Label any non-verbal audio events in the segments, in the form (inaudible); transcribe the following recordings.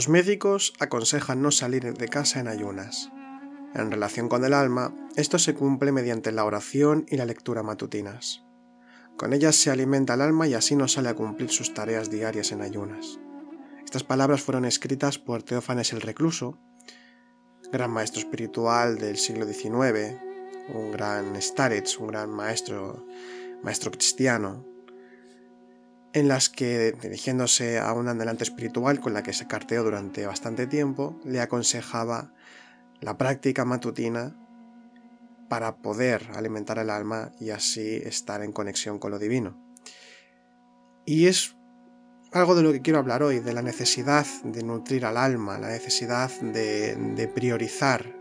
Los médicos aconsejan no salir de casa en ayunas. En relación con el alma, esto se cumple mediante la oración y la lectura matutinas. Con ellas se alimenta el alma y así no sale a cumplir sus tareas diarias en ayunas. Estas palabras fueron escritas por Teófanes el Recluso, gran maestro espiritual del siglo XIX, un gran starets, un gran maestro, maestro cristiano, en las que, dirigiéndose a un adelante espiritual con la que se carteó durante bastante tiempo, le aconsejaba la práctica matutina para poder alimentar el alma y así estar en conexión con lo divino. Y es algo de lo que quiero hablar hoy, de la necesidad de nutrir al alma, la necesidad de, priorizar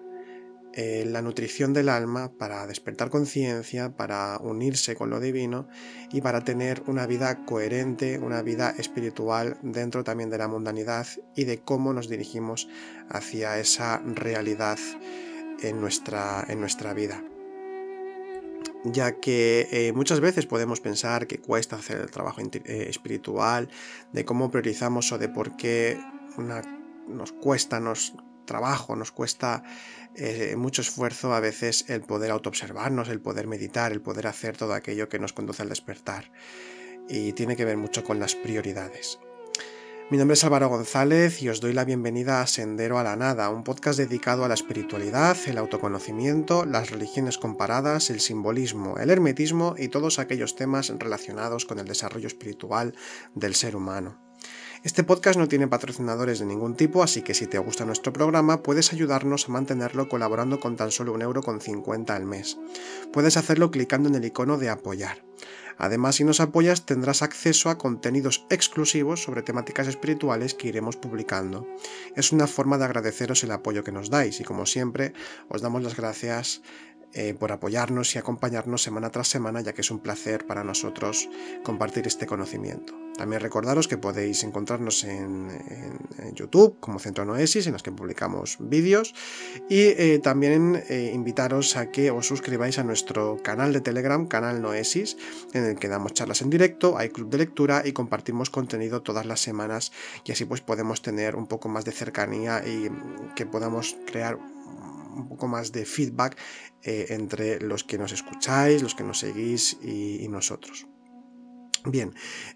eh, la nutrición del alma para despertar conciencia, para unirse con lo divino y para tener una vida coherente, una vida espiritual dentro también de la mundanidad y de cómo nos dirigimos hacia esa realidad en nuestra, en nuestra vida. Ya que eh, muchas veces podemos pensar que cuesta hacer el trabajo eh, espiritual, de cómo priorizamos o de por qué nos cuesta nos trabajo, nos cuesta eh, mucho esfuerzo a veces el poder autoobservarnos, el poder meditar, el poder hacer todo aquello que nos conduce al despertar. Y tiene que ver mucho con las prioridades. Mi nombre es Álvaro González y os doy la bienvenida a Sendero a la Nada, un podcast dedicado a la espiritualidad, el autoconocimiento, las religiones comparadas, el simbolismo, el hermetismo y todos aquellos temas relacionados con el desarrollo espiritual del ser humano. Este podcast no tiene patrocinadores de ningún tipo, así que si te gusta nuestro programa puedes ayudarnos a mantenerlo colaborando con tan solo un euro con 50 al mes. Puedes hacerlo clicando en el icono de apoyar. Además, si nos apoyas tendrás acceso a contenidos exclusivos sobre temáticas espirituales que iremos publicando. Es una forma de agradeceros el apoyo que nos dais y como siempre os damos las gracias eh, por apoyarnos y acompañarnos semana tras semana, ya que es un placer para nosotros compartir este conocimiento. También recordaros que podéis encontrarnos en, YouTube como Centro Noesis, en los que publicamos vídeos, y eh, también eh, invitaros a que os suscribáis a nuestro canal de Telegram, Canal Noesis, en el que damos charlas en directo, hay club de lectura y compartimos contenido todas las semanas, y así pues podemos tener un poco más de cercanía y que podamos crear un poco más de feedback eh, entre los que nos escucháis, los que nos seguís y, nosotros. Bien,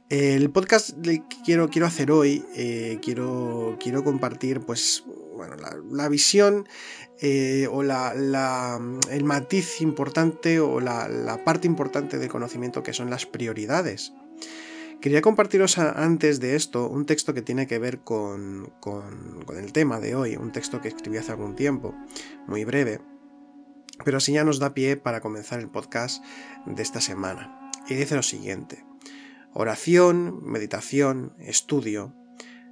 el podcast que quiero, quiero hacer hoy, eh, quiero, quiero compartir pues bueno, la, visión eh, o la, el matiz importante o la, parte importante del conocimiento que son las prioridades. Quería compartiros antes de esto un texto que tiene que ver con, con, el tema de hoy, un texto que escribí hace algún tiempo, muy breve, pero así ya nos da pie para comenzar el podcast de esta semana. Y dice lo siguiente, oración, meditación, estudio,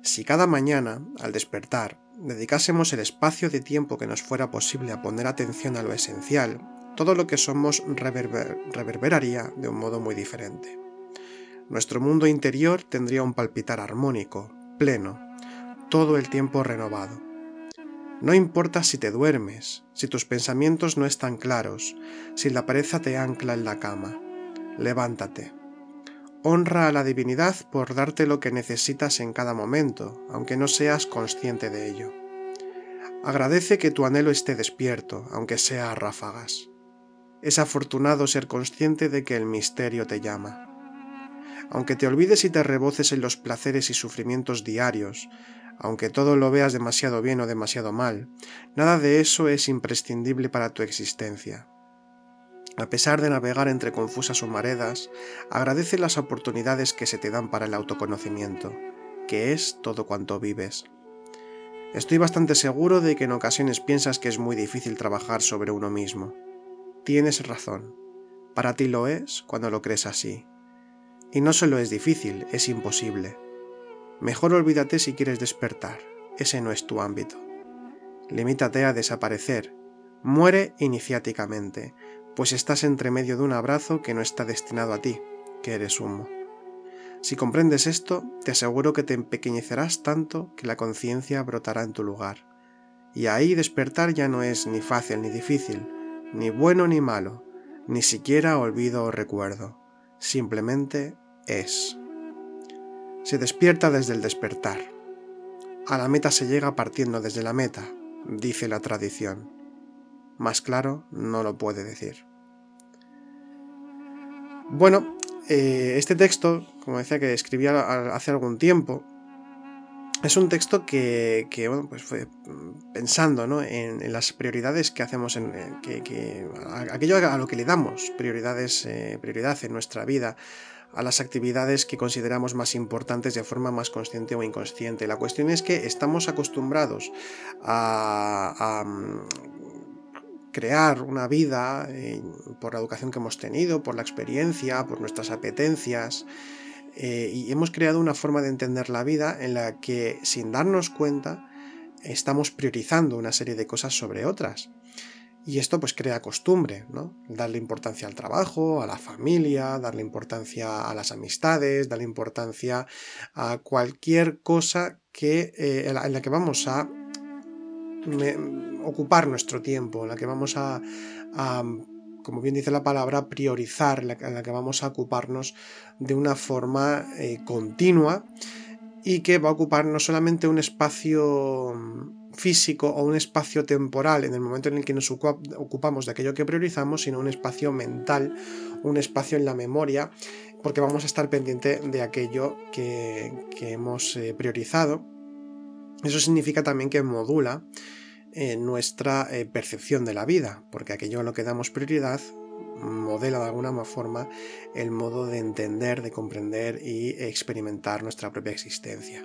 si cada mañana, al despertar, dedicásemos el espacio de tiempo que nos fuera posible a poner atención a lo esencial, todo lo que somos reverberaría de un modo muy diferente. Nuestro mundo interior tendría un palpitar armónico, pleno, todo el tiempo renovado. No importa si te duermes, si tus pensamientos no están claros, si la pereza te ancla en la cama. Levántate. Honra a la divinidad por darte lo que necesitas en cada momento, aunque no seas consciente de ello. Agradece que tu anhelo esté despierto, aunque sea a ráfagas. Es afortunado ser consciente de que el misterio te llama aunque te olvides y te reboces en los placeres y sufrimientos diarios, aunque todo lo veas demasiado bien o demasiado mal, nada de eso es imprescindible para tu existencia. A pesar de navegar entre confusas humaredas, agradece las oportunidades que se te dan para el autoconocimiento, que es todo cuanto vives. Estoy bastante seguro de que en ocasiones piensas que es muy difícil trabajar sobre uno mismo. Tienes razón. Para ti lo es cuando lo crees así. Y no solo es difícil, es imposible. Mejor olvídate si quieres despertar, ese no es tu ámbito. Limítate a desaparecer, muere iniciáticamente, pues estás entre medio de un abrazo que no está destinado a ti, que eres humo. Si comprendes esto, te aseguro que te empequeñecerás tanto que la conciencia brotará en tu lugar. Y ahí despertar ya no es ni fácil ni difícil, ni bueno ni malo, ni siquiera olvido o recuerdo. Simplemente es. Se despierta desde el despertar. a la meta se llega partiendo desde la meta, dice la tradición. Más claro no lo puede decir. Bueno, eh, este texto, como decía que escribía hace algún tiempo, es un texto que, bueno, pues fue pensando ¿no? en, las prioridades que hacemos, en, que, aquello a lo que le damos prioridades, eh, prioridad en nuestra vida, a las actividades que consideramos más importantes de forma más consciente o inconsciente. La cuestión es que estamos acostumbrados a, mm, crear una vida eh, por la educación que hemos tenido, por la experiencia, por nuestras apetencias, eh, y hemos creado una forma de entender la vida en la que sin darnos cuenta estamos priorizando una serie de cosas sobre otras. Y esto pues crea costumbre, ¿no? Darle importancia al trabajo, a la familia, darle importancia a las amistades, darle importancia a cualquier cosa que, eh, en, la, que vamos a ocupar nuestro tiempo, en la que vamos a como bien dice la palabra, priorizar, en la, que vamos a ocuparnos de una forma eh, continua y que va a ocupar no solamente un espacio físico o un espacio temporal en el momento en el que nos ocupamos de aquello que priorizamos, sino un espacio mental, un espacio en la memoria, porque vamos a estar pendiente de aquello que, hemos eh, priorizado. Eso significa también que modula nuestra eh, percepción de la vida, porque aquello a lo que damos prioridad modela de alguna forma el modo de entender, de comprender y experimentar nuestra propia existencia.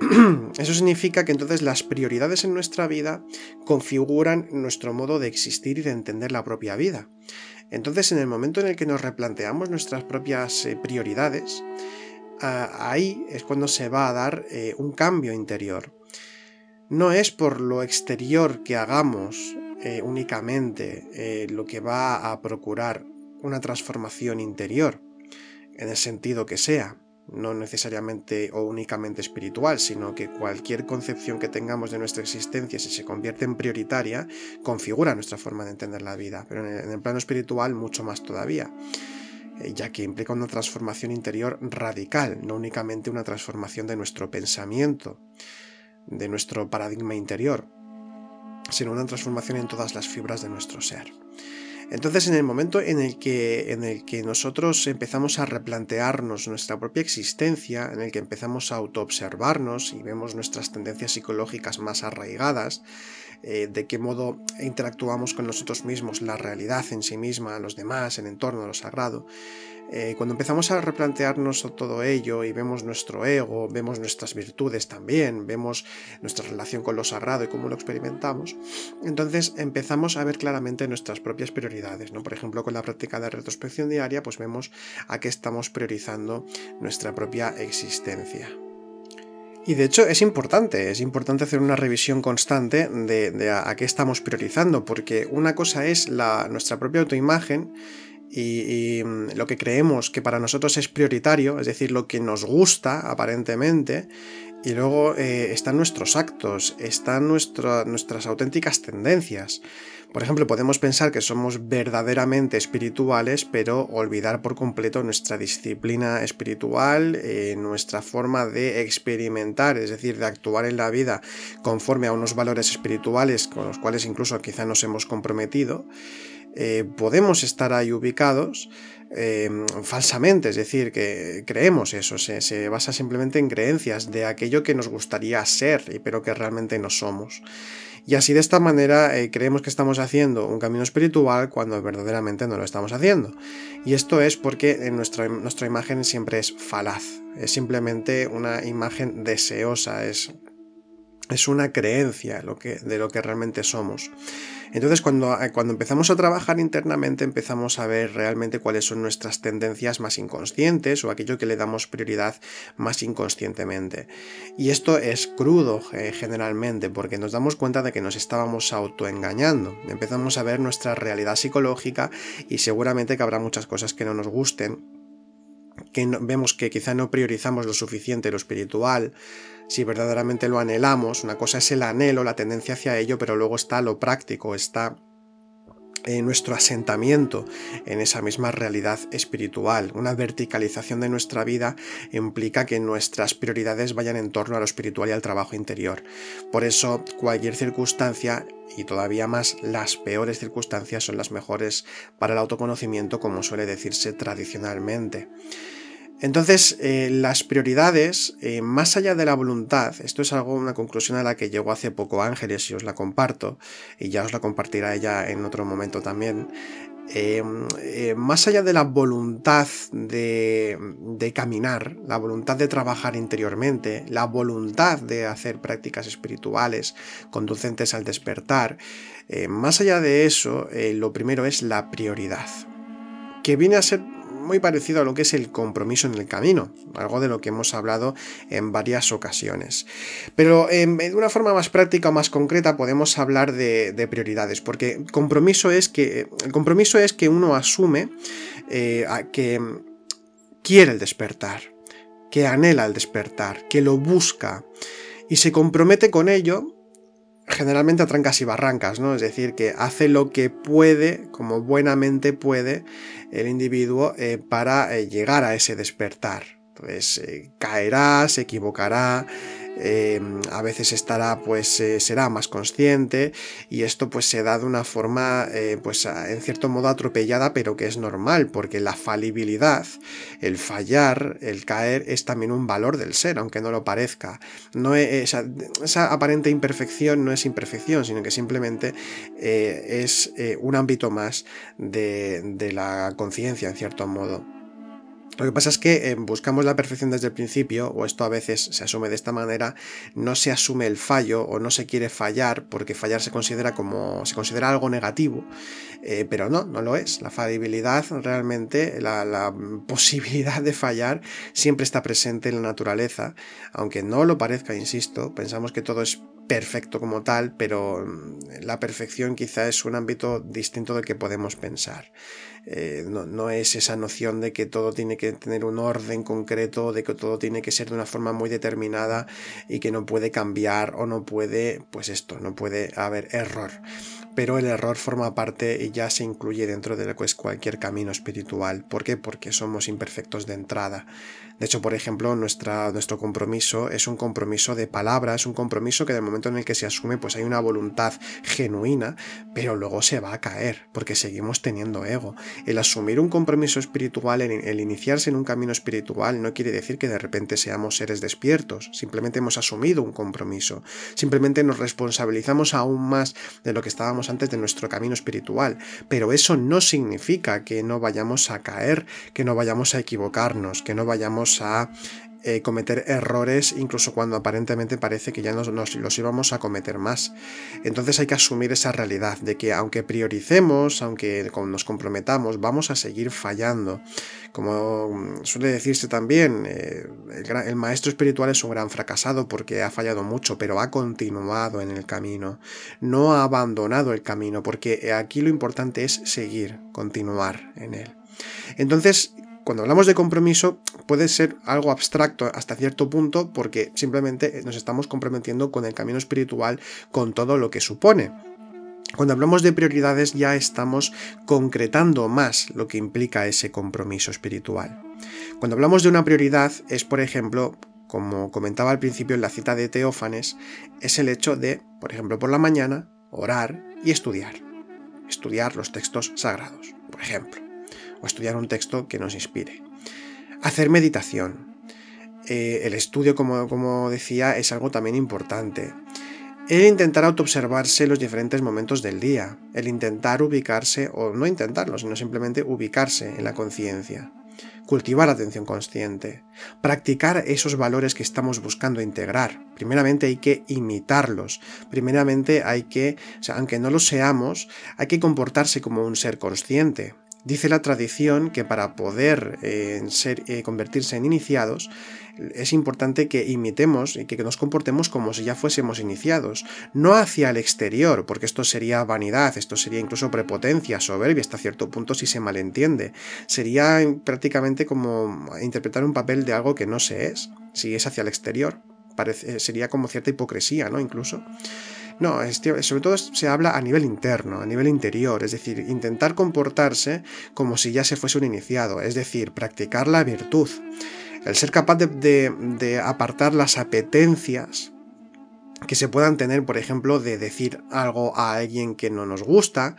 (clears throat) Eso significa que entonces las prioridades en nuestra vida configuran nuestro modo de existir y de entender la propia vida. Entonces, en el momento en el que nos replanteamos nuestras propias eh, prioridades, ah, ahí es cuando se va a dar eh, un cambio interior no es por lo exterior que hagamos eh, únicamente lo que va a procurar una transformación interior, en el sentido que sea, no necesariamente o únicamente espiritual, sino que cualquier concepción que tengamos de nuestra existencia, si se convierte en prioritaria, configura nuestra forma de entender la vida, pero en el, plano espiritual mucho más todavía eh, ya que implica una transformación interior radical, no únicamente una transformación de nuestro pensamiento, de nuestro paradigma interior, sino una transformación en todas las fibras de nuestro ser. Entonces, en el momento en el que, en el que nosotros empezamos a replantearnos nuestra propia existencia, en el que empezamos a autoobservarnos y vemos nuestras tendencias psicológicas más arraigadas, eh, de qué modo interactuamos con nosotros mismos, la realidad en sí misma, los demás, el entorno, lo sagrado, eh, cuando empezamos a replantearnos todo ello y vemos nuestro ego, vemos nuestras virtudes también, vemos nuestra relación con lo sagrado y cómo lo experimentamos, entonces empezamos a ver claramente nuestras propias prioridades. ¿no? Por ejemplo, con la práctica de retrospección diaria, pues vemos a qué estamos priorizando nuestra propia existencia. Y de hecho es importante, es importante hacer una revisión constante de, a, qué estamos priorizando, porque una cosa es la, nuestra propia autoimagen y, mm, lo que creemos que para nosotros es prioritario, es decir, lo que nos gusta aparentemente, y luego eh, están nuestros actos, están nuestras auténticas tendencias. Por ejemplo, podemos pensar que somos verdaderamente espirituales, pero olvidar por completo nuestra disciplina espiritual, eh, nuestra forma de experimentar, es decir, de actuar en la vida conforme a unos valores espirituales con los cuales incluso quizá nos hemos comprometido. Eh, podemos estar ahí ubicados eh, falsamente, es decir, que creemos eso, se, basa simplemente en creencias de aquello que nos gustaría ser, pero que realmente no somos. Y así de esta manera eh, creemos que estamos haciendo un camino espiritual cuando verdaderamente no lo estamos haciendo. Y esto es porque nuestra, nuestra imagen siempre es falaz, es simplemente una imagen deseosa, es, es una creencia lo que, de lo que realmente somos. Entonces, cuando, eh, cuando empezamos a trabajar internamente, empezamos a ver realmente cuáles son nuestras tendencias más inconscientes o aquello que le damos prioridad más inconscientemente. Y esto es crudo eh, generalmente, porque nos damos cuenta de que nos estábamos autoengañando. Empezamos a ver nuestra realidad psicológica y seguramente que habrá muchas cosas que no nos gusten que vemos que quizá no priorizamos lo suficiente lo espiritual, si verdaderamente lo anhelamos, una cosa es el anhelo, la tendencia hacia ello, pero luego está lo práctico, está eh, nuestro asentamiento en esa misma realidad espiritual. Una verticalización de nuestra vida implica que nuestras prioridades vayan en torno a lo espiritual y al trabajo interior. Por eso cualquier circunstancia y todavía más las peores circunstancias son las mejores para el autoconocimiento como suele decirse tradicionalmente. Entonces, eh, las prioridades, eh, más allá de la voluntad, esto es algo, una conclusión a la que llegó hace poco Ángeles y os la comparto, y ya os la compartirá ella en otro momento también. Eh, más allá de la voluntad de, de, caminar, la voluntad de trabajar interiormente, la voluntad de hacer prácticas espirituales conducentes al despertar, más allá de eso, lo primero es la prioridad, que viene a ser muy parecido a lo que es el compromiso en el camino, algo de lo que hemos hablado en varias ocasiones. Pero em, de una forma más práctica o más concreta podemos hablar de, prioridades, porque compromiso es que, el compromiso es que uno asume eh, que quiere el despertar, que anhela el despertar, que lo busca y se compromete con ello generalmente a trancas y barrancas, ¿no? Es decir, que hace lo que puede, como buenamente puede, el individuo eh, para eh, llegar a ese despertar. Entonces, eh, caerá, se equivocará, Em, a veces estará pues eh, será más consciente y esto pues se da de una forma eh, pues en cierto modo atropellada pero que es normal porque la falibilidad el fallar el caer es también un valor del ser aunque no lo parezca. No esa, aparente imperfección no es imperfección sino que simplemente eh, es un ámbito más de la conciencia en cierto modo lo que pasa es que eh, buscamos la perfección desde el principio, o esto a veces se asume de esta manera, no se asume el fallo o no se quiere fallar, porque fallar se considera como. se considera algo negativo. Eh, pero no, no lo es. La falibilidad realmente, la, la, (laughs) posibilidad de fallar, siempre está presente en la naturaleza. Aunque no lo parezca, insisto, pensamos que todo es perfecto como tal, pero mm, la perfección quizá es un ámbito distinto del que podemos pensar. Eh, no, es esa noción de que todo tiene que tener un orden concreto, de que todo tiene que ser de una forma muy determinada y que no puede cambiar o no puede, pues esto, no puede haber error. Pero el error forma parte y ya se incluye dentro de cualquier camino espiritual. ¿Por qué? Porque somos imperfectos de entrada. De hecho, por ejemplo, nuestra, nuestro compromiso es un compromiso de palabra, es un compromiso que del momento en el que se asume, pues hay una voluntad genuina, pero luego se va a caer, porque seguimos teniendo ego. El asumir un compromiso espiritual, el, iniciarse en un camino espiritual, no quiere decir que de repente seamos seres despiertos, simplemente hemos asumido un compromiso, simplemente nos responsabilizamos aún más de lo que estábamos antes de nuestro camino espiritual, pero eso no significa que no vayamos a caer, que no vayamos a equivocarnos, que no vayamos a eh, cometer errores incluso cuando aparentemente parece que ya nos, los íbamos a cometer más. Entonces hay que asumir esa realidad de que aunque prioricemos, aunque nos comprometamos, vamos a seguir fallando. Como suele decirse también, eh, el, maestro espiritual es un gran fracasado porque ha fallado mucho, pero ha continuado en el camino, no ha abandonado el camino, porque aquí lo importante es seguir, continuar en él. Entonces, cuando hablamos de compromiso puede ser algo abstracto hasta cierto punto porque simplemente nos estamos comprometiendo con el camino espiritual, con todo lo que supone. Cuando hablamos de prioridades ya estamos concretando más lo que implica ese compromiso espiritual. Cuando hablamos de una prioridad es, por ejemplo, como comentaba al principio en la cita de Teófanes, es el hecho de, por ejemplo, por la mañana, orar y estudiar. Estudiar los textos sagrados, por ejemplo o estudiar un texto que nos inspire. Hacer meditación. Eh, el estudio, como, como decía, es algo también importante. El intentar autoobservarse los diferentes momentos del día, el intentar ubicarse, o no intentarlo, sino simplemente ubicarse en la conciencia, cultivar atención consciente, practicar esos valores que estamos buscando integrar. Primeramente hay que imitarlos, primeramente hay que, aunque no lo seamos, hay que comportarse como un ser consciente, Dice la tradición que para poder eh, ser, eh, convertirse en iniciados es importante que imitemos y que nos comportemos como si ya fuésemos iniciados, no hacia el exterior, porque esto sería vanidad, esto sería incluso prepotencia, soberbia hasta cierto punto si se malentiende. Sería prácticamente como interpretar un papel de algo que no se es, si es hacia el exterior. Parece, sería como cierta hipocresía, ¿no? Incluso. No, sobre todo se habla a nivel interno, a nivel interior, es decir, intentar comportarse como si ya se fuese un iniciado, es decir, practicar la virtud. El ser capaz de apartar las apetencias que se puedan tener, por ejemplo, de decir algo a alguien que no nos gusta,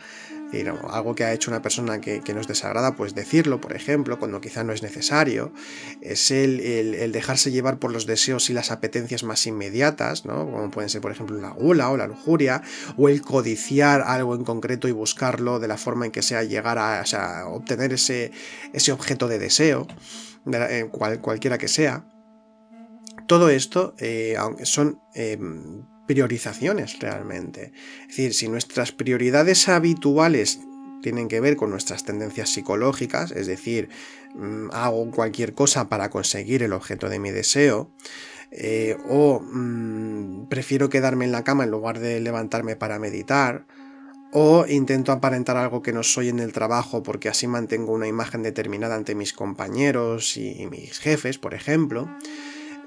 algo que ha hecho una persona que, nos desagrada, pues decirlo, por ejemplo, cuando quizá no es necesario. Es el, dejarse llevar por los deseos y las apetencias más inmediatas, ¿no? Como pueden ser, por ejemplo, la gula o la lujuria, o el codiciar algo en concreto y buscarlo de la forma en que sea llegar a, obtener ese, ese objeto de deseo, de cualquiera que sea. Todo esto eh, son em, priorizaciones realmente. Es decir, si nuestras prioridades habituales tienen que ver con nuestras tendencias psicológicas, es decir, mm, hago cualquier cosa para conseguir el objeto de mi deseo, eh, o mm, prefiero quedarme en la cama en lugar de levantarme para meditar, o intento aparentar algo que no soy en el trabajo porque así mantengo una imagen determinada ante mis compañeros y mis jefes, por ejemplo,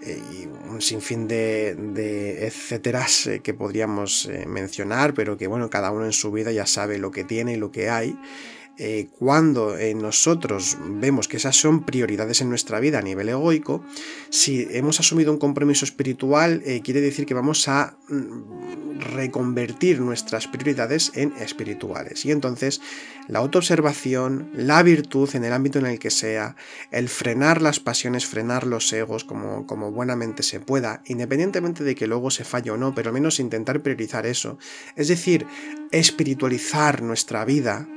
y un sinfín de, de etcéteras eh, que podríamos eh, mencionar, pero que bueno, cada uno en su vida ya sabe lo que tiene y lo que hay. Eh, cuando nosotros vemos que esas son prioridades en nuestra vida a nivel egoico, si hemos asumido un compromiso espiritual, quiere decir que vamos a mm, reconvertir nuestras prioridades en espirituales. Y entonces la autoobservación, la virtud en el ámbito en el que sea, el frenar las pasiones, frenar los egos como, como buenamente se pueda, independientemente de que luego se falle o no, pero al menos intentar priorizar eso. Es decir, espiritualizar nuestra vida,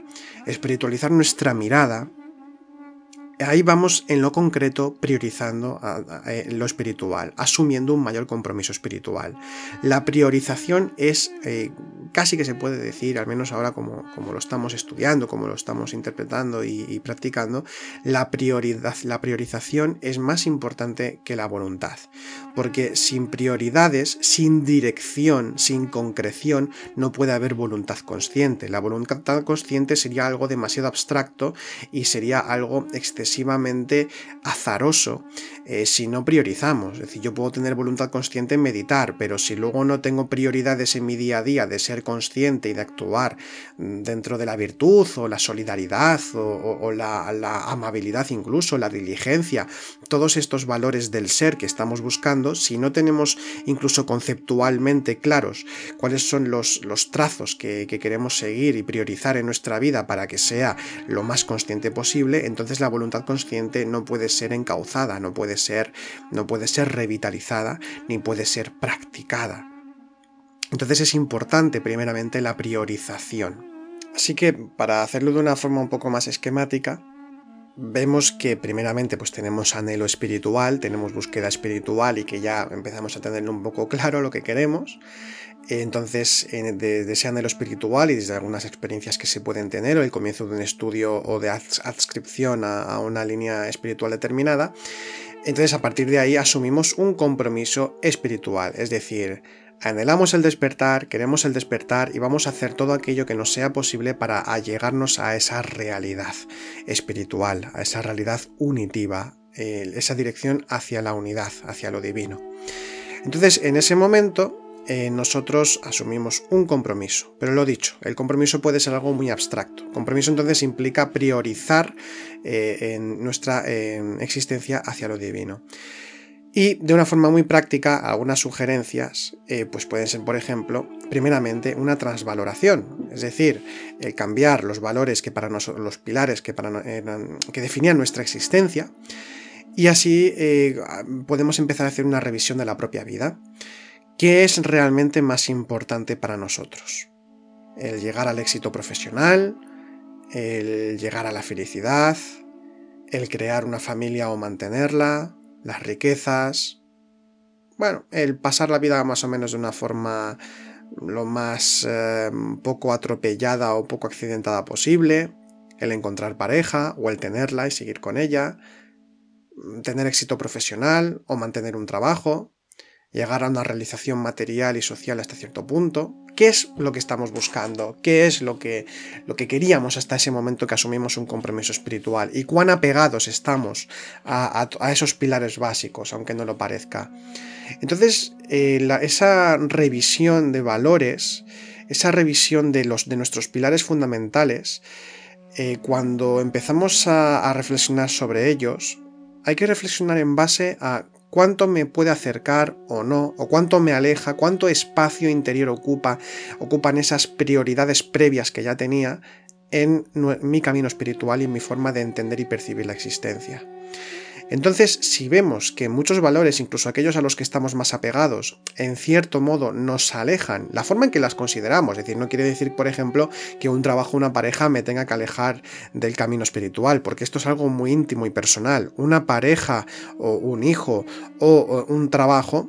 espiritualizar nuestra mirada, ahí vamos en lo concreto priorizando lo espiritual, asumiendo un mayor compromiso espiritual. La priorización es eh, casi que se puede decir, al menos ahora como, como lo estamos estudiando, como lo estamos interpretando y, practicando, la, prioridad, la priorización es más importante que la voluntad. Porque sin prioridades, sin dirección, sin concreción, no puede haber voluntad consciente. La voluntad consciente sería algo demasiado abstracto y sería algo excesivo excesivamente azaroso eh, si no priorizamos. Es decir, yo puedo tener voluntad consciente en meditar, pero si luego no tengo prioridades en mi día a día de ser consciente y de actuar mm, dentro de la virtud o la solidaridad o, la, amabilidad incluso, la diligencia, todos estos valores del ser que estamos buscando, si no tenemos incluso conceptualmente claros cuáles son los, los trazos que queremos seguir y priorizar en nuestra vida para que sea lo más consciente posible, entonces la voluntad consciente no puede ser encauzada, no puede ser, no puede ser revitalizada, ni puede ser practicada. Entonces es importante primeramente la priorización. Así que para hacerlo de una forma un poco más esquemática, vemos que primeramente pues tenemos anhelo espiritual, tenemos búsqueda espiritual y que ya empezamos a tener un poco (laughs) claro lo que queremos. Entonces, de, ese anhelo espiritual y desde algunas experiencias que se pueden tener, o el comienzo de un estudio o de adscripción a, una línea espiritual determinada, entonces a partir de ahí asumimos un compromiso espiritual, es decir, anhelamos el despertar, queremos el despertar y vamos a hacer todo aquello que nos sea posible para allegarnos a esa realidad espiritual, a esa realidad unitiva, esa dirección hacia la unidad, hacia lo divino. Entonces, en ese momento, eh, nosotros asumimos un compromiso. Pero lo dicho, el compromiso puede ser algo muy abstracto. Compromiso entonces implica priorizar eh, en nuestra existencia hacia lo divino. Y de una forma muy práctica, algunas sugerencias eh, pues pueden ser, por ejemplo, primeramente una transvaloración, es decir, el cambiar los valores que para nosotros, los pilares que, para, que definían nuestra existencia, y así podemos empezar a hacer una revisión de la propia vida. ¿Qué es realmente más importante para nosotros? ¿El llegar al éxito profesional? ¿El llegar a la felicidad? ¿El crear una familia o mantenerla? ¿Las riquezas? Bueno, el pasar la vida más o menos de una forma lo más eh, poco atropellada o poco accidentada posible, el encontrar pareja o el tenerla y seguir con ella, tener éxito profesional o mantener un trabajo, llegar a una realización material y social hasta cierto punto. ¿Qué es lo que estamos buscando? ¿Qué es lo que, lo que queríamos hasta ese momento que asumimos un compromiso espiritual? ¿Y cuán apegados estamos a, esos pilares básicos, aunque no lo parezca? Entonces, eh, esa revisión de valores, esa revisión de, los, de nuestros pilares fundamentales, eh, cuando empezamos a reflexionar sobre ellos, hay que reflexionar en base a cuánto me puede acercar o no, o cuánto me aleja, cuánto espacio interior ocupa, ocupan esas prioridades previas que ya tenía en mi camino espiritual y en mi forma de entender y percibir la existencia. Entonces, si vemos que muchos valores, incluso aquellos a los que estamos más apegados, en cierto modo nos alejan, la forma en que las consideramos, es decir, no quiere decir, por ejemplo, que un trabajo, una pareja me tenga que alejar del camino espiritual, porque esto es algo muy íntimo y personal. Una pareja o un hijo o un trabajo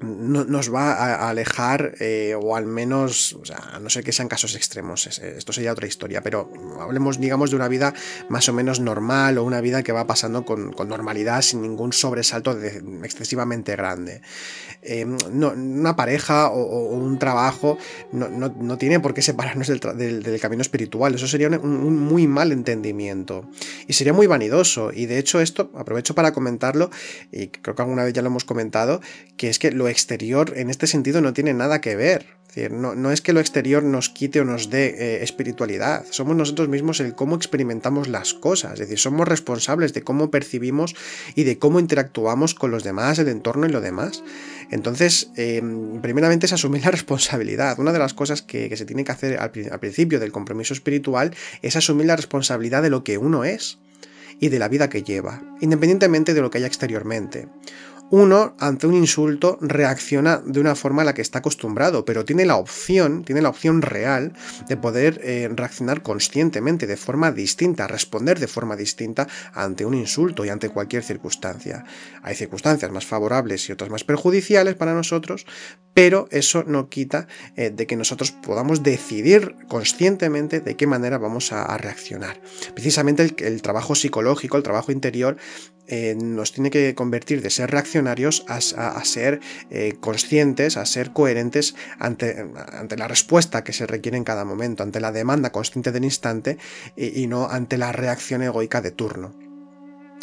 no, nos va a, alejar, eh, o al menos, o sea, no sé que sean casos extremos, esto sería otra historia, pero hablemos, digamos, de una vida más o menos normal o una vida que va pasando con, normalidad sin ningún sobresalto excesivamente grande. Em, una pareja o, un trabajo no, tiene por qué separarnos del, camino espiritual, eso sería un, muy mal entendimiento y sería muy vanidoso, y de hecho esto aprovecho para comentarlo, y creo que alguna vez ya lo hemos comentado, que es que lo exterior en este sentido no tiene nada que ver. no, es que lo exterior nos quite o nos dé eh, espiritualidad, somos nosotros mismos el cómo experimentamos las cosas, es decir, somos responsables de cómo percibimos y de cómo interactuamos con los demás, el entorno y lo demás. Entonces, em, primeramente es asumir la (laughs) responsabilidad. Una de las cosas que, se tiene que hacer al principio del compromiso espiritual es asumir la responsabilidad de lo que uno es y de la vida que lleva, independientemente de lo que haya exteriormente. Uno, ante un insulto, reacciona de una forma a la que está acostumbrado, pero tiene la opción, tiene la opción real de poder eh, reaccionar conscientemente, de forma distinta, responder de forma distinta ante un insulto y ante cualquier circunstancia. Hay circunstancias más favorables y otras más perjudiciales para nosotros, pero eso no quita eh, de que nosotros podamos decidir conscientemente de qué manera vamos a, reaccionar. Precisamente el trabajo psicológico, el trabajo interior, eh, nos tiene que convertir de ser reaccionarios a, ser eh, conscientes, a ser coherentes ante, ante, la respuesta que se requiere en cada momento, ante la demanda consciente del instante y no ante la reacción egoica de turno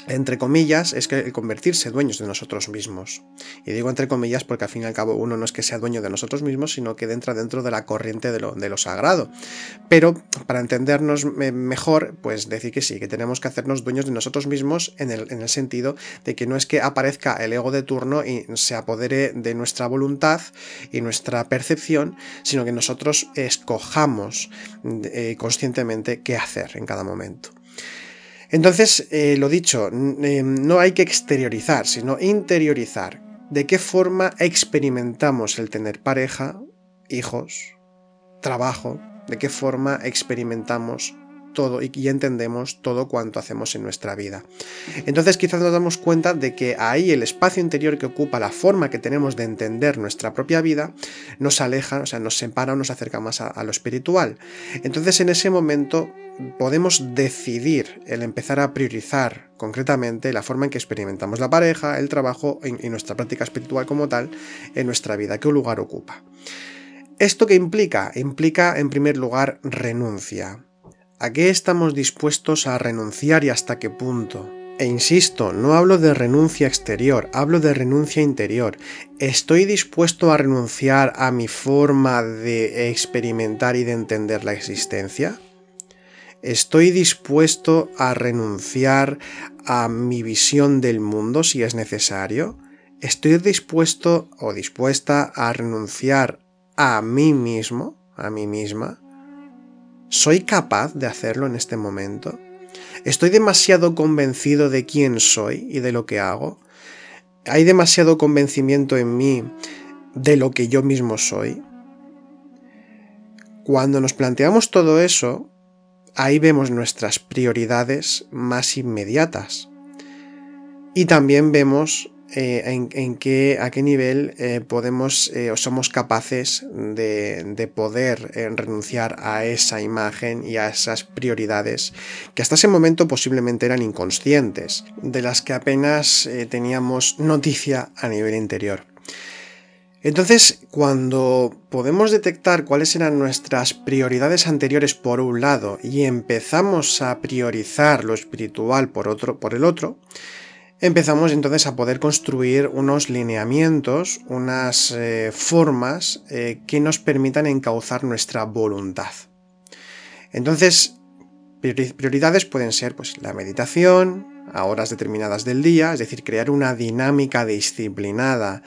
entre comillas, es que convertirse dueños de nosotros mismos. Y digo entre comillas porque al fin y al cabo uno no es que sea dueño de nosotros mismos, sino que entra dentro de la corriente de lo, sagrado. Pero para entendernos mejor, pues decir que sí, que tenemos que hacernos dueños de nosotros mismos en el, en el sentido de que no es que aparezca el ego de turno y se apodere de nuestra voluntad y nuestra percepción, sino que nosotros escojamos eh, conscientemente qué hacer en cada momento. Entonces, eh, lo dicho, eh, no hay que exteriorizar, sino interiorizar. ¿De qué forma experimentamos el tener pareja, hijos, trabajo? ¿De qué forma experimentamos todo y, entendemos todo cuanto hacemos en nuestra vida. Entonces quizás nos damos cuenta de que ahí el espacio interior que ocupa la forma que tenemos de entender nuestra propia vida nos aleja, o sea, nos separa o nos acerca más a, lo espiritual. Entonces en ese momento podemos decidir el empezar a priorizar concretamente la forma en que experimentamos la pareja, el trabajo y nuestra práctica espiritual como tal en nuestra vida, qué lugar ocupa. ¿Esto qué implica? Implica, en primer lugar, renuncia. ¿A qué estamos dispuestos a renunciar y hasta qué punto? E insisto, no hablo de renuncia exterior, hablo de renuncia interior. ¿Estoy dispuesto a renunciar a mi forma de experimentar y de entender la existencia? ¿Estoy dispuesto a renunciar a mi visión del mundo si es necesario? ¿Estoy dispuesto o dispuesta a renunciar a mí mismo, a mí misma? ¿Soy capaz de hacerlo en este momento? ¿Estoy demasiado convencido de quién soy y de lo que hago? ¿Hay demasiado convencimiento en mí de lo que yo mismo soy? Cuando nos planteamos todo eso, ahí vemos nuestras prioridades más inmediatas. Y también vemos eh, en, qué, a qué nivel eh, podemos eh, o somos capaces de, poder renunciar a esa imagen y a esas prioridades que hasta ese momento posiblemente eran inconscientes, de las que apenas teníamos noticia a nivel interior. Entonces, cuando podemos detectar cuáles eran nuestras prioridades anteriores por un lado y empezamos a priorizar lo espiritual por, otro, por el otro, empezamos entonces a poder construir unos lineamientos, unas eh, formas eh, que nos permitan encauzar nuestra voluntad. Entonces, prioridades pueden ser pues, la meditación, a horas determinadas del día, es decir, crear una dinámica disciplinada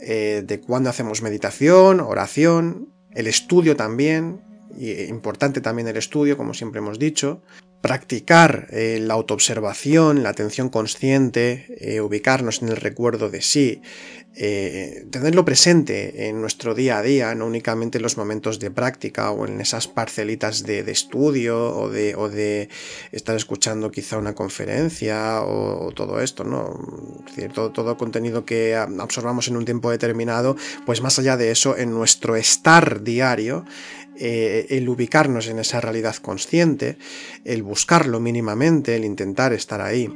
eh, de cuándo hacemos meditación, oración, el estudio también, y importante también el estudio, como siempre hemos dicho, practicar eh, la autoobservación, la atención consciente, eh, ubicarnos en el recuerdo de sí, eh, tenerlo presente en nuestro día a día, no únicamente en los momentos de práctica o en esas parcelitas de, estudio o de, estar escuchando quizá una conferencia o, todo esto, ¿no? Es todo, todo contenido que absorbamos en un tiempo determinado, pues más allá de eso, en nuestro estar diario, eh, el ubicarnos en esa realidad consciente, el buscarlo mínimamente, el intentar estar ahí.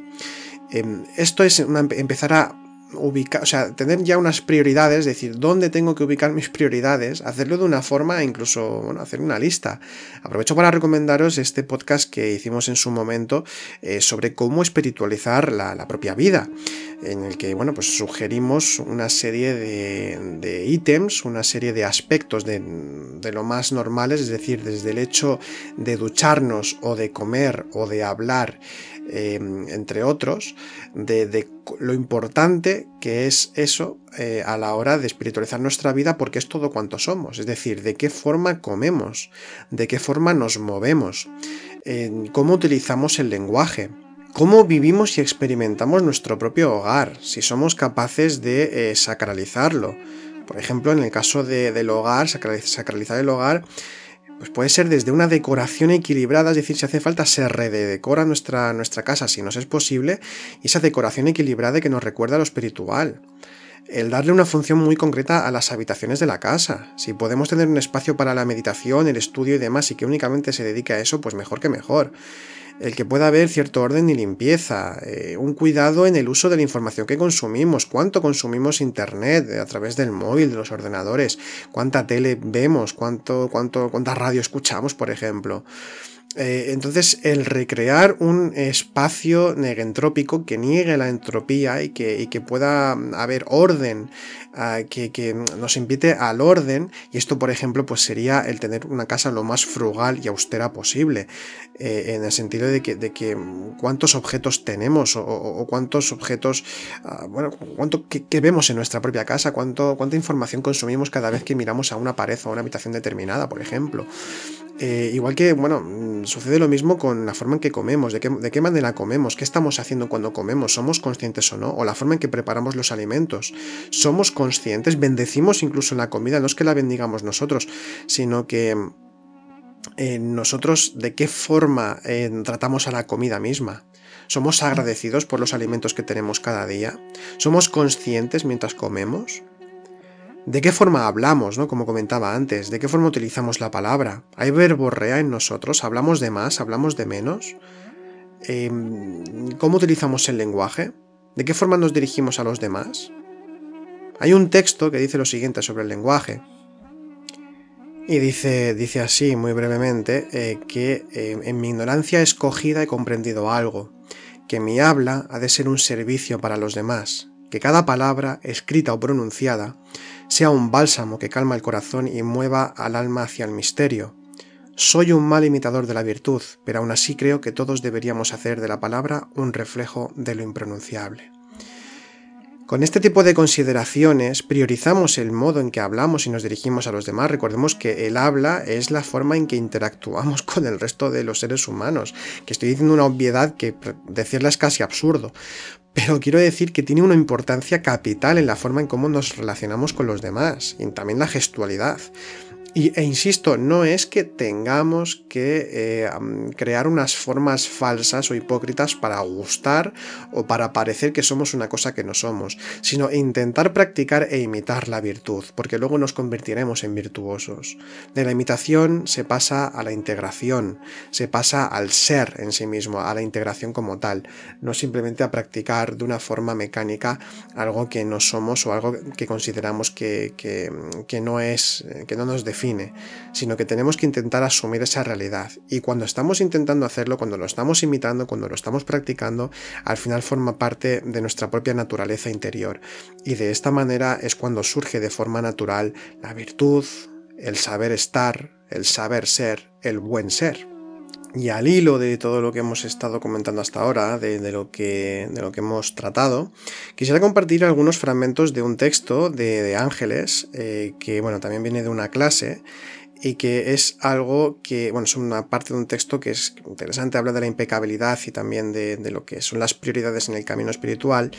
Em, esto es empezar a ubicar, o sea, tener ya unas prioridades, es decir, dónde tengo que ubicar mis prioridades, hacerlo de una forma, incluso, bueno, hacer una lista. Aprovecho para recomendaros este podcast que hicimos en su momento eh, sobre cómo espiritualizar la, propia vida, en el que, bueno, pues sugerimos una serie de, ítems, una serie de aspectos de, de lo más normales, es decir, desde el hecho de ducharnos o de comer o de hablar, Em, entre otros, de, lo importante que es eso eh, a la hora de espiritualizar nuestra vida porque es todo cuanto somos, es decir, de qué forma comemos, de qué forma nos movemos, cómo utilizamos el lenguaje, cómo vivimos y experimentamos nuestro propio hogar, si somos capaces de eh, sacralizarlo. Por ejemplo, en el caso del hogar, sacralizar el hogar pues puede ser desde una decoración equilibrada, es decir, si hace falta se redecora nuestra, nuestra casa si nos es posible, y esa decoración equilibrada que nos recuerda a lo espiritual. El darle una función muy concreta a las habitaciones de la casa. Si podemos tener un espacio para la meditación, el estudio y demás y que únicamente se dedique a eso, pues mejor que mejor el que pueda haber cierto orden y limpieza, eh, un cuidado en el uso de la información que consumimos, cuánto consumimos internet a través del móvil, de los ordenadores, cuánta tele vemos, cuánto, cuánto, cuánta radio escuchamos, por ejemplo. Eh, entonces, el recrear un espacio negentrópico que niegue la entropía y que, que pueda haber orden, ah, que, nos invite al orden, y esto, por ejemplo, pues sería el tener una casa lo más frugal y austera posible, eh, en el sentido de que, de que, cuántos objetos tenemos o, cuántos objetos, ah, bueno, cuánto que, vemos en nuestra propia casa, cuánto, cuánta información consumimos cada vez que miramos a una pared o a una habitación determinada, por ejemplo. Eh, igual que, bueno, mm, sucede lo mismo con la forma en que comemos, de qué, manera comemos, qué estamos haciendo cuando comemos, somos conscientes o no, o la forma en que preparamos los alimentos, somos conscientes, bendecimos incluso la comida, no es que la bendigamos nosotros, sino que eh, nosotros de qué forma eh, tratamos a la comida misma. ¿Somos agradecidos por los alimentos que tenemos cada día? ¿Somos conscientes mientras comemos? ¿De qué forma hablamos, ¿no? como comentaba antes? ¿De qué forma utilizamos la palabra? ¿Hay verborrea en nosotros? ¿Hablamos de más? ¿Hablamos de menos? Em, ¿Cómo utilizamos el lenguaje? ¿De qué forma nos dirigimos a los demás? Hay un texto que dice lo siguiente sobre el lenguaje. Y dice, dice así, muy brevemente, eh, que eh, en mi ignorancia escogida he comprendido algo, que mi habla ha de ser un servicio para los demás, que cada palabra, escrita o pronunciada, sea un bálsamo que calma el corazón y mueva al alma hacia el misterio. Soy un mal imitador de la virtud, pero aún así creo que todos deberíamos hacer de la palabra un reflejo de lo impronunciable. Con este tipo de consideraciones priorizamos el modo en que hablamos y nos dirigimos a los demás. Recordemos que el habla es la forma en que interactuamos (laughs) con el resto de los seres humanos, que estoy diciendo una obviedad que decirla es casi absurdo, pero quiero decir que tiene una importancia capital en la forma en cómo nos relacionamos con los demás y también la gestualidad. Y, e insisto, no es que tengamos que eh, crear unas formas falsas o hipócritas para gustar o para parecer que somos una cosa que no somos, sino intentar practicar e imitar la virtud, porque luego nos convertiremos en virtuosos. De la imitación se pasa a la integración, se pasa al ser en sí mismo, a la integración como tal, no simplemente a practicar de una forma mecánica algo que no somos o algo que consideramos que, que no es, que no nos define sino que tenemos que intentar asumir esa realidad. Y cuando estamos intentando hacerlo, cuando lo estamos imitando, cuando lo estamos practicando, al final forma parte de nuestra propia naturaleza interior. Y de esta manera es cuando surge de forma natural la virtud, el saber estar, el saber ser, el buen ser. Y al hilo de todo lo que hemos estado comentando hasta ahora, de, lo, que, de lo, que, hemos tratado, quisiera compartir algunos fragmentos de un texto de, Ángeles, eh, que bueno, también viene de una clase, y que es algo que, bueno, es una parte de un texto que es interesante, habla de la impecabilidad y también de, lo que son las prioridades en el camino espiritual.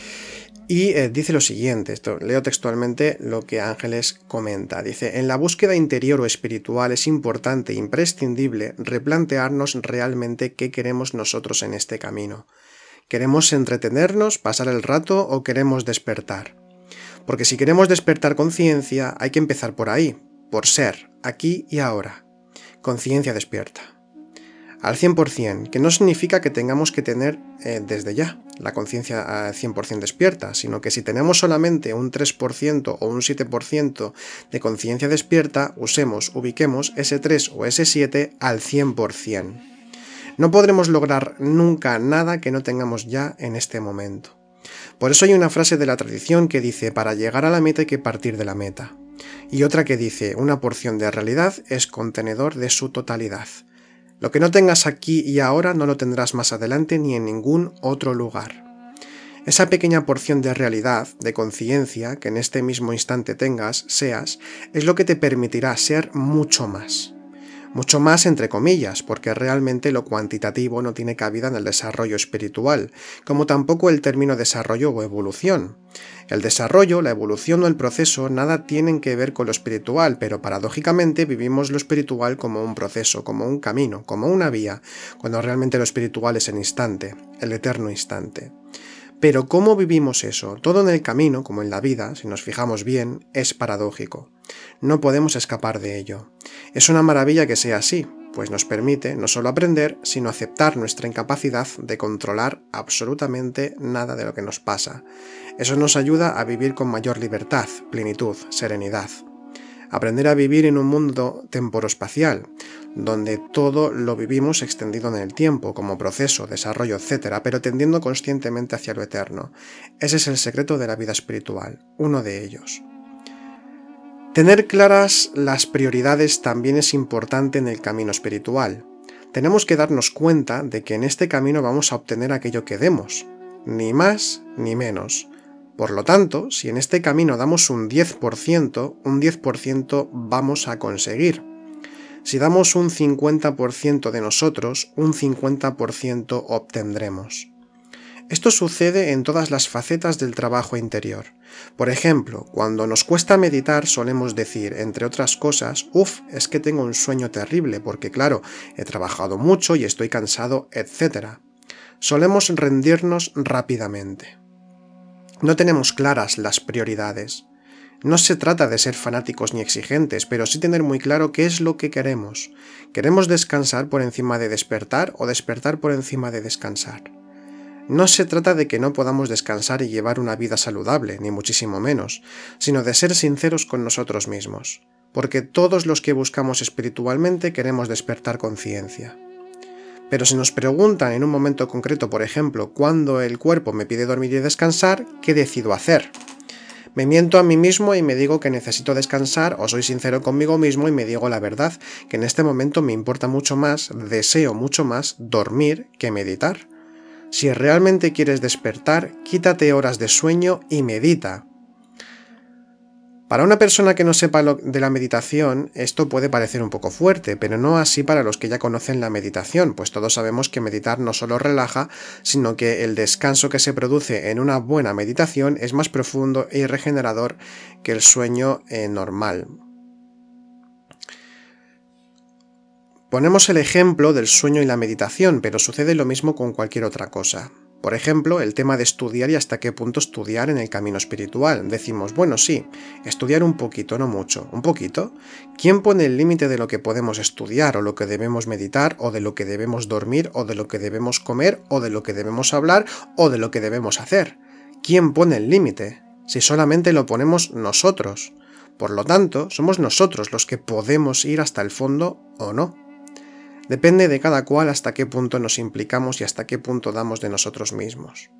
Y eh, dice lo siguiente, esto, leo textualmente lo que Ángeles comenta. Dice, en la búsqueda interior o espiritual es importante e imprescindible replantearnos realmente qué queremos nosotros en este camino. ¿Queremos entretenernos, pasar el rato o queremos despertar? Porque si queremos despertar conciencia, hay que empezar por ahí, por ser, aquí y ahora. Conciencia despierta. Al 100%, que no significa que tengamos que tener eh, desde ya la conciencia al 100% despierta, sino que si tenemos solamente un 3% o un 7% de conciencia despierta, usemos, ubiquemos ese 3 o ese 7 al 100%. No podremos lograr nunca nada que no tengamos ya en este momento. Por eso hay una frase de la tradición que dice, para llegar a la meta hay que partir de la meta y otra que dice una porción de realidad es contenedor de su totalidad. Lo que no tengas aquí y ahora no lo tendrás más adelante ni en ningún otro lugar. Esa pequeña porción de realidad, de conciencia, que en este mismo instante tengas, seas, es lo que te permitirá ser mucho más. Mucho más entre comillas, porque realmente lo cuantitativo no tiene cabida en el desarrollo espiritual, como tampoco el término desarrollo o evolución. El desarrollo, la evolución o el proceso nada tienen que ver con lo espiritual, pero paradójicamente vivimos lo espiritual como un proceso, como un camino, como una vía, cuando realmente lo espiritual es el instante, el eterno instante. Pero ¿cómo vivimos eso? Todo en el camino, como en la vida, si nos fijamos bien, es paradójico. No podemos escapar de ello. Es una maravilla que sea así, pues nos permite no solo aprender, sino aceptar nuestra incapacidad de controlar absolutamente nada de lo que nos pasa. Eso nos ayuda a vivir con mayor libertad, plenitud, serenidad. Aprender a vivir en un mundo temporoespacial, donde todo lo vivimos extendido en el tiempo, como proceso, desarrollo, etc., pero tendiendo conscientemente hacia lo eterno. Ese es el secreto de la vida espiritual, uno de ellos. Tener claras las prioridades también es importante en el camino espiritual. Tenemos que darnos cuenta de que en este camino vamos a obtener aquello que demos, ni más ni menos. Por lo tanto, si en este camino damos un 10%, un 10% vamos a conseguir. Si damos un 50% de nosotros, un 50% obtendremos. Esto sucede en todas las facetas del trabajo interior. Por ejemplo, cuando nos cuesta meditar solemos decir, entre otras cosas, uff, es que tengo un sueño terrible porque claro, he trabajado mucho y estoy cansado, etc. Solemos rendirnos rápidamente. No tenemos claras las prioridades. No se trata de ser fanáticos ni exigentes, pero sí tener muy claro qué es lo que queremos. ¿Queremos descansar por encima de despertar o despertar por encima de descansar? No se trata de que no podamos descansar y llevar una vida saludable, ni muchísimo menos, sino de ser sinceros con nosotros mismos, porque todos los que buscamos espiritualmente queremos despertar conciencia. Pero si nos preguntan en un momento concreto, por ejemplo, cuando el cuerpo me pide dormir y descansar, ¿qué decido hacer? Me miento a mí mismo y me digo que necesito descansar o soy sincero conmigo mismo y me digo la verdad, que en este momento me importa mucho más, deseo mucho más dormir que meditar. Si realmente quieres despertar, quítate horas de sueño y medita. Para una persona que no sepa de la meditación, esto puede parecer un poco fuerte, pero no así para los que ya conocen la meditación, pues todos sabemos que meditar no solo relaja, sino que el descanso que se produce en una buena meditación es más profundo y regenerador que el sueño eh, normal. Ponemos el ejemplo del sueño y la meditación, pero sucede lo mismo con cualquier otra cosa. Por ejemplo, el tema de estudiar y hasta qué punto estudiar en el camino espiritual. Decimos, bueno, sí, estudiar un poquito, no mucho, un poquito. ¿Quién pone el límite de lo que podemos estudiar o lo que debemos meditar o de lo que debemos dormir o de lo que debemos comer o de lo que debemos hablar o de lo que debemos hacer? ¿Quién pone el límite? Si solamente lo ponemos nosotros. Por lo tanto, somos nosotros los que podemos ir hasta el fondo o no. Depende de cada cual hasta qué punto nos implicamos y hasta qué punto damos de nosotros mismos.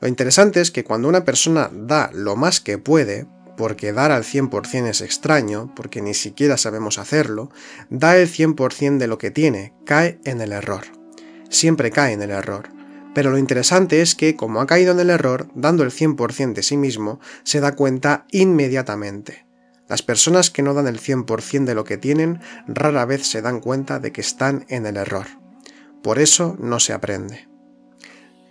Lo interesante es que cuando una persona da lo más que puede, porque dar al 100% es extraño, porque ni siquiera sabemos hacerlo, da el 100% de lo que tiene, cae en el error. Siempre cae en el error. Pero lo interesante es que, como ha caído en el error, dando el 100% de sí mismo, se da cuenta inmediatamente. Las personas que no dan el 100% de lo que tienen rara vez se dan cuenta de que están en el error. Por eso no se aprende.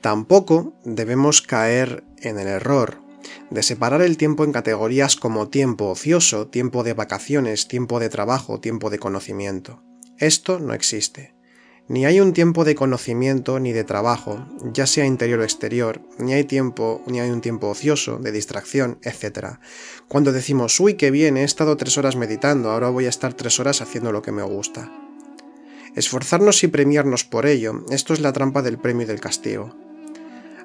Tampoco debemos caer en el error de separar el tiempo en categorías como tiempo ocioso, tiempo de vacaciones, tiempo de trabajo, tiempo de conocimiento. Esto no existe. Ni hay un tiempo de conocimiento ni de trabajo, ya sea interior o exterior, ni hay tiempo, ni hay un tiempo ocioso, de distracción, etc. Cuando decimos, uy, qué bien, he estado tres horas meditando, ahora voy a estar tres horas haciendo lo que me gusta. Esforzarnos y premiarnos por ello, esto es la trampa del premio y del castigo.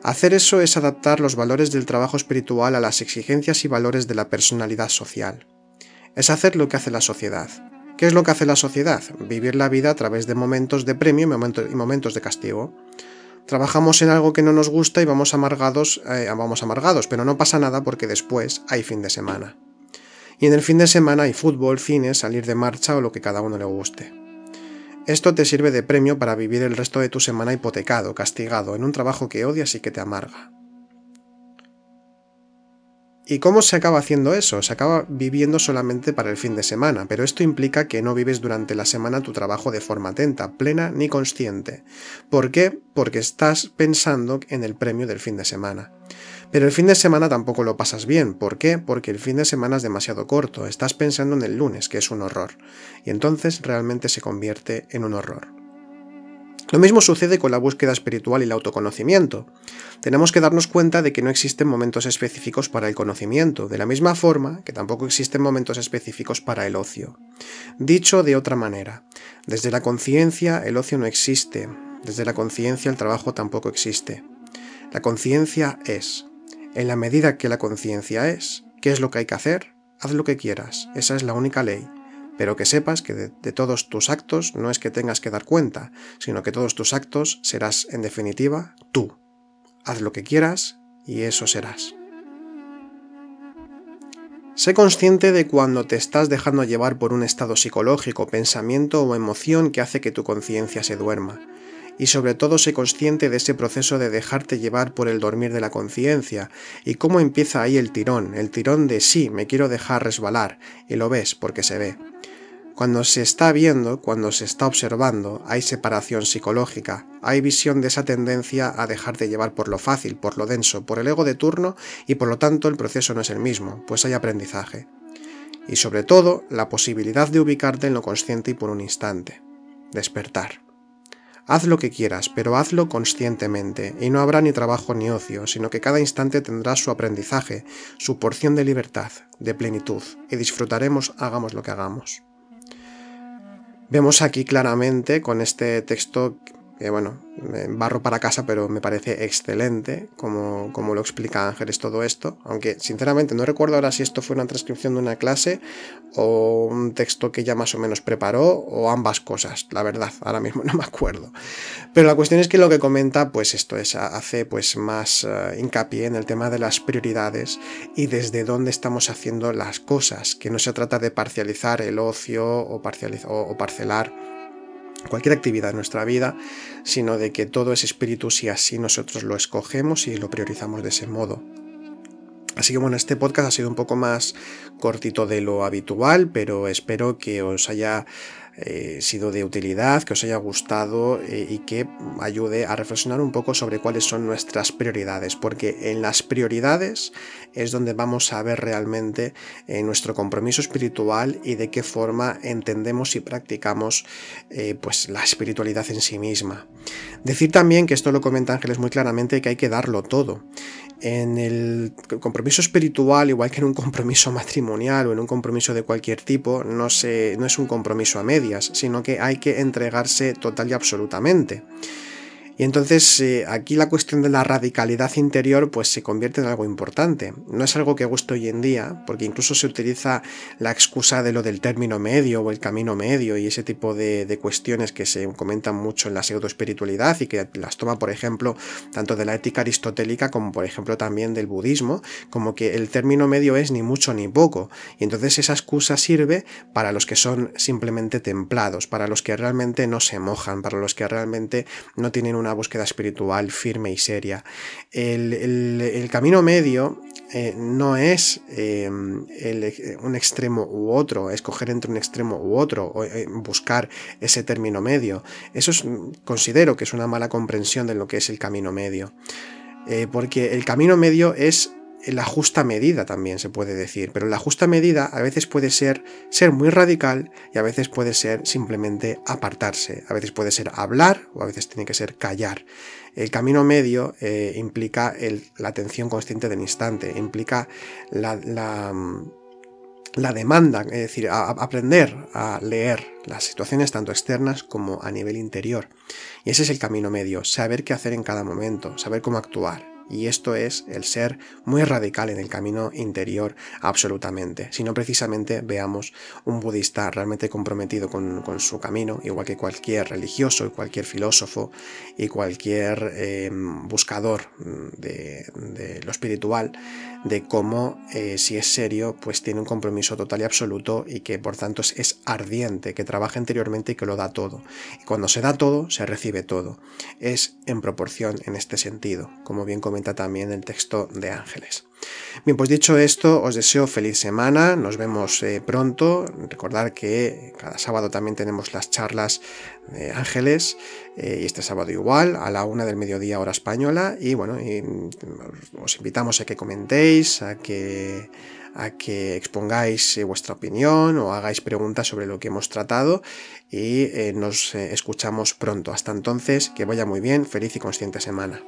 Hacer eso es adaptar los valores del trabajo espiritual a las exigencias y valores de la personalidad social. Es hacer lo que hace la sociedad ¿Qué es lo que hace la sociedad? Vivir la vida a través de momentos de premio y momentos de castigo. Trabajamos en algo que no nos gusta y vamos amargados, eh, vamos amargados, pero no pasa nada porque después hay fin de semana. Y en el fin de semana hay fútbol, cine, salir de marcha o lo que cada uno le guste. Esto te sirve de premio para vivir el resto de tu semana hipotecado, castigado, en un trabajo que odias y que te amarga. ¿Y cómo se acaba haciendo eso? Se acaba viviendo solamente para el fin de semana, pero esto implica que no vives durante la semana tu trabajo de forma atenta, plena ni consciente. ¿Por qué? Porque estás pensando en el premio del fin de semana. Pero el fin de semana tampoco lo pasas bien. ¿Por qué? Porque el fin de semana es demasiado corto. Estás pensando en el lunes, que es un horror. Y entonces realmente se convierte en un horror. Lo mismo sucede con la búsqueda espiritual y el autoconocimiento. Tenemos que darnos cuenta de que no existen momentos específicos para el conocimiento, de la misma forma que tampoco existen momentos específicos para el ocio. Dicho de otra manera, desde la conciencia el ocio no existe, desde la conciencia el trabajo tampoco existe. La conciencia es. En la medida que la conciencia es, ¿qué es lo que hay que hacer? Haz lo que quieras, esa es la única ley pero que sepas que de, todos tus actos no es que tengas que dar cuenta, sino que todos tus actos serás, en definitiva, tú. Haz lo que quieras y eso serás. Sé consciente de cuando te estás dejando llevar por un estado psicológico, pensamiento o emoción que hace que tu conciencia se duerma. Y sobre todo sé consciente de ese proceso de dejarte llevar por el dormir de la conciencia y cómo empieza ahí el tirón, el tirón de sí, me quiero dejar resbalar, y lo ves porque se ve. Cuando se está viendo, cuando se está observando, hay separación psicológica, hay visión de esa tendencia a dejarte llevar por lo fácil, por lo denso, por el ego de turno y por lo tanto el proceso no es el mismo, pues hay aprendizaje. Y sobre todo, la posibilidad de ubicarte en lo consciente y por un instante. Despertar. Haz lo que quieras, pero hazlo conscientemente, y no habrá ni trabajo ni ocio, sino que cada instante tendrá su aprendizaje, su porción de libertad, de plenitud, y disfrutaremos hagamos lo que hagamos. Vemos aquí claramente con este texto que bueno, barro para casa, pero me parece excelente como, como, lo explica Ángeles todo esto, aunque sinceramente no recuerdo ahora si esto fue una transcripción de una clase o un texto que ya más o menos preparó o ambas cosas, la verdad, ahora mismo (laughs) no me acuerdo. Pero la cuestión es que lo que comenta, pues esto es, hace pues más eh, hincapié en el tema de las prioridades y desde dónde estamos haciendo las cosas, que no se trata de parcializar el ocio o, o parcelar cualquier actividad en nuestra vida, sino de que todo es espíritu si así nosotros lo escogemos y lo priorizamos de ese modo. Así que bueno, este podcast ha sido un poco más cortito de lo habitual, pero espero que os haya eh, sido de utilidad, que os haya gustado eh, y que ayude a reflexionar un poco sobre cuáles son nuestras prioridades, porque en las prioridades es donde vamos a ver realmente nuestro compromiso espiritual y de qué forma entendemos y practicamos pues la espiritualidad en sí misma. Decir también, que esto lo comenta Ángeles muy claramente, que hay que darlo todo. En el compromiso espiritual, igual que en un compromiso (laughs) matrimonial o en un compromiso de cualquier tipo, no, se, no es un compromiso a sino que hay que entregarse total y absolutamente. Y entonces eh, aquí la cuestión de la radicalidad interior pues se convierte en algo importante. No es algo que guste hoy en día, porque incluso se utiliza la excusa de lo del término medio o el camino medio y ese tipo de, cuestiones que se comentan mucho en la pseudoespiritualidad y que las toma, por ejemplo, tanto de la ética aristotélica como, por ejemplo, también del budismo, como que el término medio es ni mucho ni poco. Y entonces esa excusa sirve para los que son simplemente templados, para los que realmente no se mojan, para los que realmente no tienen una búsqueda espiritual firme y seria. El, camino medio eh, no es em, un extremo u otro, escoger entre un extremo u otro, o eh, buscar ese término medio. Eso es, considero que es una mala comprensión de lo que es el camino medio. Eh, porque el camino medio es la justa medida también se puede decir, pero la justa medida a veces puede ser ser muy radical y a veces puede ser simplemente apartarse, a veces puede ser hablar o a veces tiene que ser callar. El camino medio eh, implica la atención consciente del instante, implica la, la, demanda, es decir, aprender a leer las situaciones tanto externas como a nivel interior. Y ese es el camino medio, saber qué hacer en cada momento, saber cómo actuar y esto es el ser muy radical en el camino interior absolutamente, si no precisamente veamos un budista realmente comprometido con, su camino, igual que cualquier religioso y cualquier filósofo y cualquier em, buscador de, lo espiritual, de cómo eh, si es serio, pues tiene un compromiso total y absoluto y que por tanto es, es ardiente, que trabaja interiormente y que lo da todo. Y cuando se da todo, se recibe todo. Es en proporción en este sentido, como bien comentaba también el texto de Ángeles. Bien, pues dicho esto, os deseo feliz semana, nos vemos eh, pronto. Recordad que cada sábado también tenemos las charlas de Ángeles, eh, y este sábado igual, a la una del mediodía hora española. Y bueno, os invitamos a que comentéis, a que a que expongáis eh, vuestra opinión o hagáis preguntas sobre lo que hemos tratado y nos escuchamos pronto. Hasta entonces, que vaya muy bien, feliz y consciente semana.